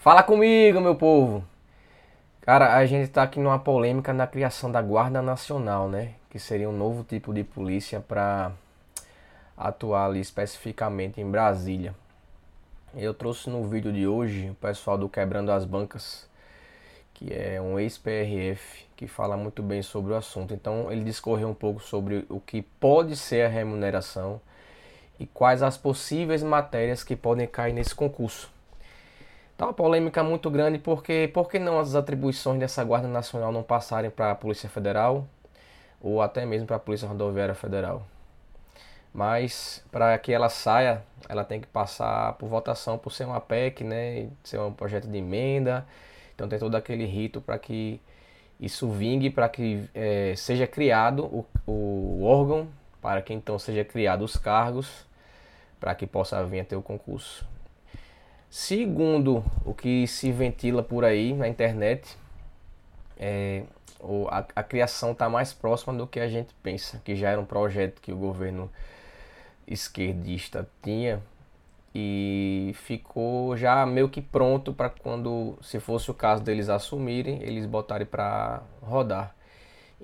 Fala comigo, meu povo! Cara, a gente está aqui numa polêmica na criação da Guarda Nacional, né? Que seria um novo tipo de polícia para atuar ali especificamente em Brasília. Eu trouxe no vídeo de hoje o pessoal do Quebrando as Bancas, que é um ex-PRF, que fala muito bem sobre o assunto. Então ele discorreu um pouco sobre o que pode ser a remuneração e quais as possíveis matérias que podem cair nesse concurso. Tá uma polêmica muito grande porque por que não as atribuições dessa Guarda Nacional não passarem para a Polícia Federal ou até mesmo para a Polícia Rodoviária Federal? Mas para que ela saia, ela tem que passar por votação por ser uma PEC, né, ser um projeto de emenda. Então tem todo aquele rito para que isso vingue, para que é, seja criado o, o órgão, para que então seja criado os cargos, para que possa vir a ter o concurso. Segundo o que se ventila por aí na internet, é, a, a criação está mais próxima do que a gente pensa, que já era um projeto que o governo esquerdista tinha e ficou já meio que pronto para quando, se fosse o caso deles assumirem, eles botarem para rodar.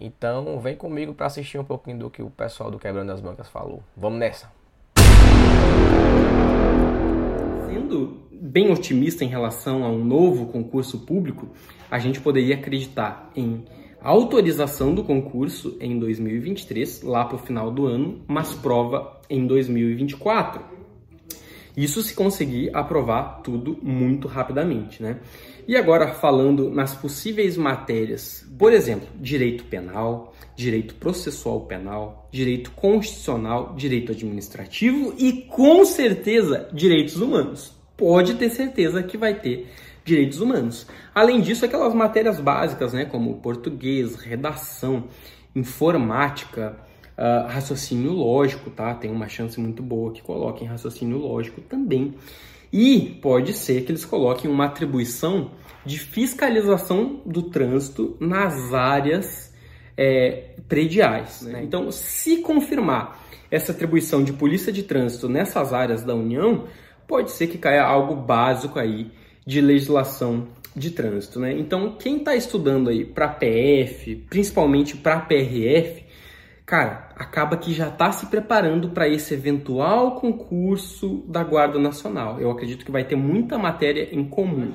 Então, vem comigo para assistir um pouquinho do que o pessoal do Quebrando as Bancas falou. Vamos nessa! Sendo bem otimista em relação a um novo concurso público, a gente poderia acreditar em autorização do concurso em 2023, lá para o final do ano, mas prova em 2024. Isso se conseguir aprovar tudo muito rapidamente, né? E agora falando nas possíveis matérias, por exemplo, direito penal, direito processual penal, direito constitucional, direito administrativo e com certeza direitos humanos pode ter certeza que vai ter direitos humanos. Além disso, aquelas matérias básicas, né, como português, redação, informática, uh, raciocínio lógico, tá? Tem uma chance muito boa que coloquem raciocínio lógico também. E pode ser que eles coloquem uma atribuição de fiscalização do trânsito nas áreas é, prediais. Né? Então, se confirmar essa atribuição de polícia de trânsito nessas áreas da União, pode ser que caia algo básico aí de legislação de trânsito, né? Então, quem está estudando aí para PF, principalmente para PRF, cara, acaba que já está se preparando para esse eventual concurso da Guarda Nacional. Eu acredito que vai ter muita matéria em comum.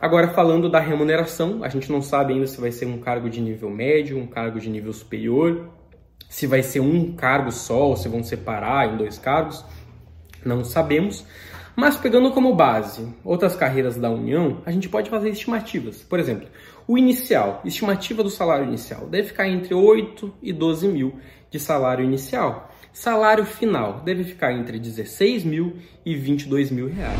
Agora, falando da remuneração, a gente não sabe ainda se vai ser um cargo de nível médio, um cargo de nível superior, se vai ser um cargo só, ou se vão separar em dois cargos, não sabemos. Mas pegando como base outras carreiras da União, a gente pode fazer estimativas. Por exemplo, o inicial, estimativa do salário inicial, deve ficar entre 8 e 12 mil de salário inicial. Salário final deve ficar entre 16 mil e 22 mil reais.